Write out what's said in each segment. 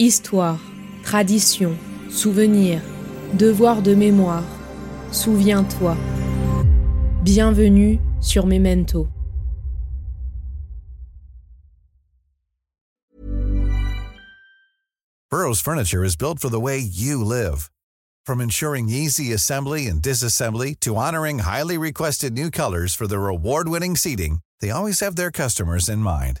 Histoire, tradition, souvenir, devoir de mémoire. Souviens-toi. Bienvenue sur Memento. Burroughs Furniture is built for the way you live. From ensuring easy assembly and disassembly to honoring highly requested new colors for their award-winning seating, they always have their customers in mind.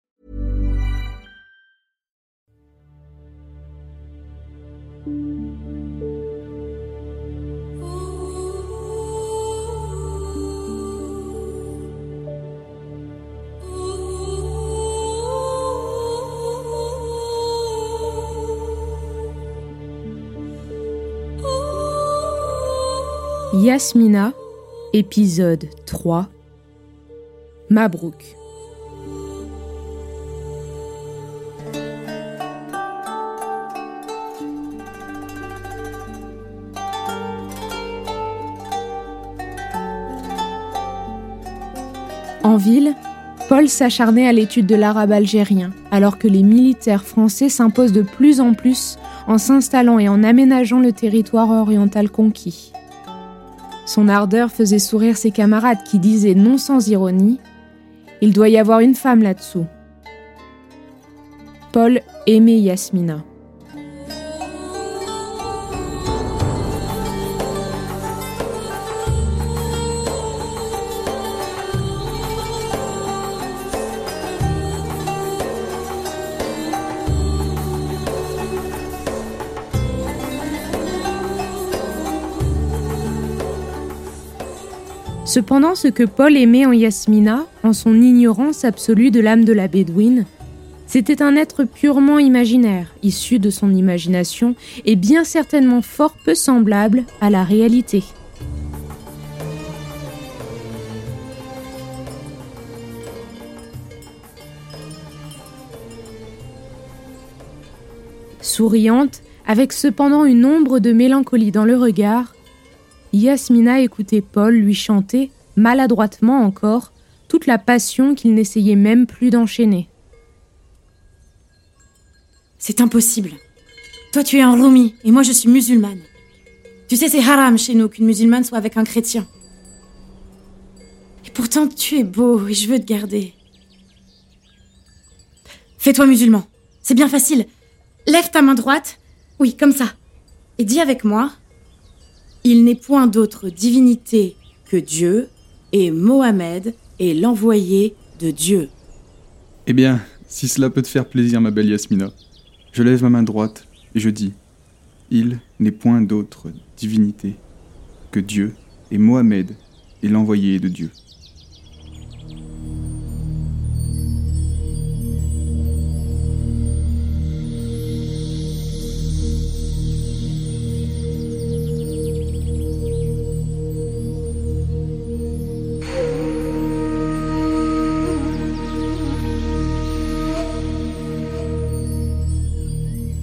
Yasmina, épisode 3 Mabrouk. En ville, Paul s'acharnait à l'étude de l'arabe algérien, alors que les militaires français s'imposent de plus en plus en s'installant et en aménageant le territoire oriental conquis. Son ardeur faisait sourire ses camarades qui disaient non sans ironie Il doit y avoir une femme là-dessous. Paul aimait Yasmina. Cependant, ce que Paul aimait en Yasmina, en son ignorance absolue de l'âme de la Bédouine, c'était un être purement imaginaire, issu de son imagination et bien certainement fort peu semblable à la réalité. Souriante, avec cependant une ombre de mélancolie dans le regard, Yasmina écoutait Paul lui chanter, maladroitement encore, toute la passion qu'il n'essayait même plus d'enchaîner. C'est impossible. Toi, tu es un Rumi et moi, je suis musulmane. Tu sais, c'est haram chez nous qu'une musulmane soit avec un chrétien. Et pourtant, tu es beau et je veux te garder. Fais-toi musulman. C'est bien facile. Lève ta main droite. Oui, comme ça. Et dis avec moi il n'est point d'autre divinité que Dieu, et Mohammed est l'envoyé de Dieu. Eh bien, si cela peut te faire plaisir, ma belle Yasmina, je lève ma main droite et je dis Il n'est point d'autre divinité que Dieu, et Mohammed est l'envoyé de Dieu.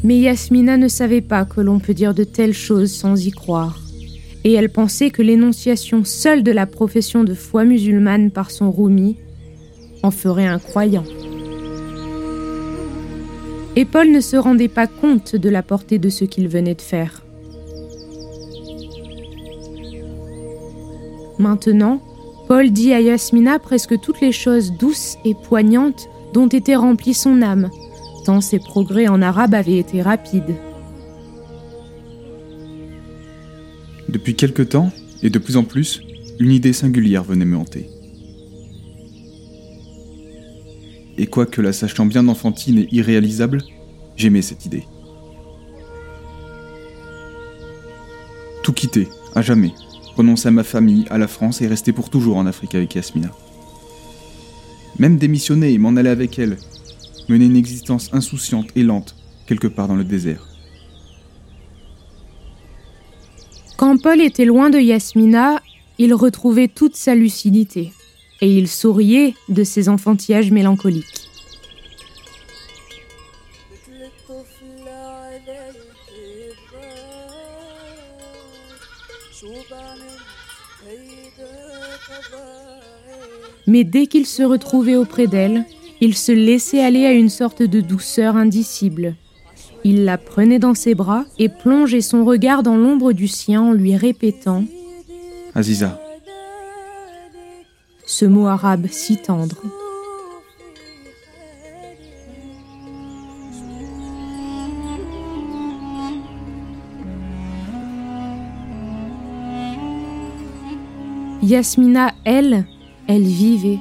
Mais Yasmina ne savait pas que l'on peut dire de telles choses sans y croire. Et elle pensait que l'énonciation seule de la profession de foi musulmane par son Rumi en ferait un croyant. Et Paul ne se rendait pas compte de la portée de ce qu'il venait de faire. Maintenant, Paul dit à Yasmina presque toutes les choses douces et poignantes dont était remplie son âme, ses progrès en arabe avaient été rapides. Depuis quelque temps, et de plus en plus, une idée singulière venait me hanter. Et quoique la sachant bien enfantine et irréalisable, j'aimais cette idée. Tout quitter, à jamais, renoncer à ma famille, à la France et rester pour toujours en Afrique avec Yasmina. Même démissionner et m'en aller avec elle, mener une existence insouciante et lente, quelque part dans le désert. Quand Paul était loin de Yasmina, il retrouvait toute sa lucidité, et il souriait de ses enfantillages mélancoliques. Mais dès qu'il se retrouvait auprès d'elle, il se laissait aller à une sorte de douceur indicible. Il la prenait dans ses bras et plongeait son regard dans l'ombre du sien en lui répétant Aziza. Ce mot arabe si tendre. Yasmina, elle, elle vivait.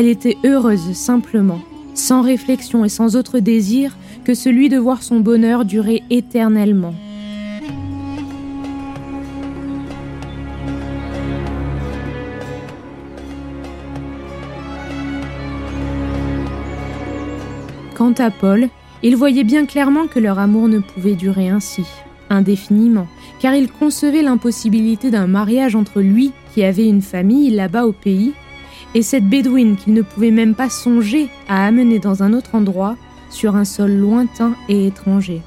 Elle était heureuse simplement, sans réflexion et sans autre désir que celui de voir son bonheur durer éternellement. Quant à Paul, il voyait bien clairement que leur amour ne pouvait durer ainsi, indéfiniment, car il concevait l'impossibilité d'un mariage entre lui, qui avait une famille là-bas au pays, et cette bédouine qu'il ne pouvait même pas songer à amener dans un autre endroit, sur un sol lointain et étranger.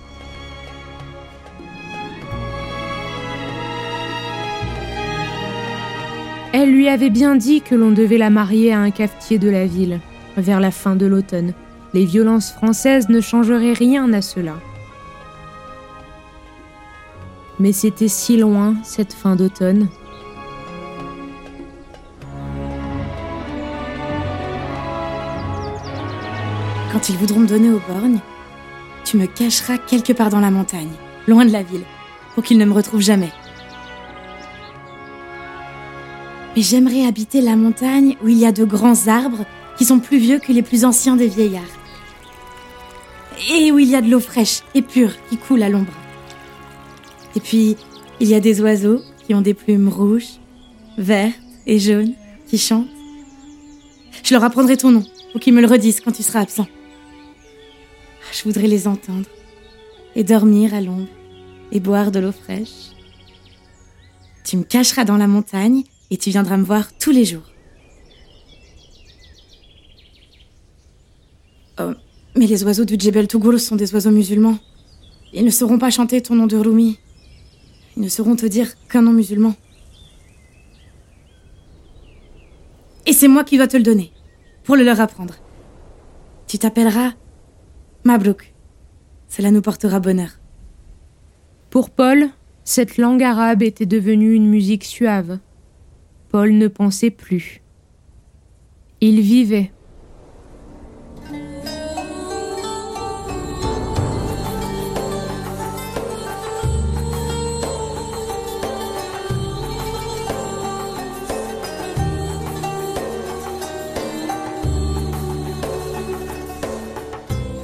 Elle lui avait bien dit que l'on devait la marier à un cafetier de la ville, vers la fin de l'automne. Les violences françaises ne changeraient rien à cela. Mais c'était si loin, cette fin d'automne. Quand ils voudront me donner aux borgnes, tu me cacheras quelque part dans la montagne, loin de la ville, pour qu'ils ne me retrouvent jamais. Mais j'aimerais habiter la montagne où il y a de grands arbres qui sont plus vieux que les plus anciens des vieillards. Et où il y a de l'eau fraîche et pure qui coule à l'ombre. Et puis, il y a des oiseaux qui ont des plumes rouges, vertes et jaunes qui chantent. Je leur apprendrai ton nom pour qu'ils me le redisent quand tu seras absent. Je voudrais les entendre et dormir à l'ombre et boire de l'eau fraîche. Tu me cacheras dans la montagne et tu viendras me voir tous les jours. Oh, mais les oiseaux du Djebel Tougoul sont des oiseaux musulmans. Ils ne sauront pas chanter ton nom de Rumi. Ils ne sauront te dire qu'un nom musulman. Et c'est moi qui dois te le donner, pour le leur apprendre. Tu t'appelleras Mabrouk. Cela nous portera bonheur. Pour Paul, cette langue arabe était devenue une musique suave. Paul ne pensait plus. Il vivait.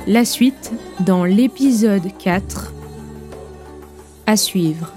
La suite dans l'épisode 4 à suivre.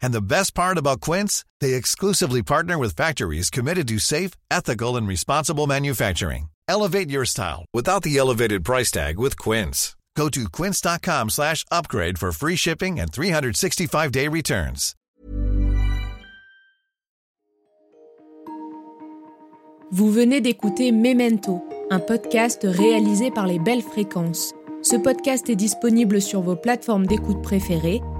And the best part about Quince, they exclusively partner with factories committed to safe, ethical, and responsible manufacturing. Elevate your style without the elevated price tag with Quince. Go to quince.com slash upgrade for free shipping and 365-day returns. Vous venez d'écouter Memento, un podcast réalisé par les Belles Fréquences. Ce podcast est disponible sur vos plateformes d'écoute préférées